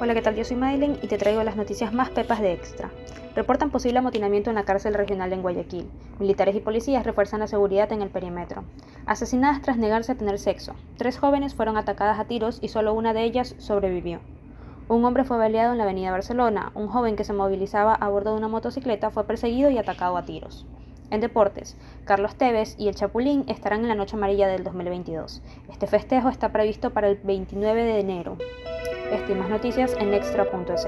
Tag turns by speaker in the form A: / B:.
A: Hola, ¿qué tal? Yo soy Madeleine y te traigo las noticias más pepas de Extra. Reportan posible amotinamiento en la cárcel regional en Guayaquil. Militares y policías refuerzan la seguridad en el perímetro. Asesinadas tras negarse a tener sexo. Tres jóvenes fueron atacadas a tiros y solo una de ellas sobrevivió. Un hombre fue baleado en la avenida Barcelona. Un joven que se movilizaba a bordo de una motocicleta fue perseguido y atacado a tiros. En deportes, Carlos Tevez y el Chapulín estarán en la Noche Amarilla del 2022. Este festejo está previsto para el 29 de enero. Estimas noticias en extra.es.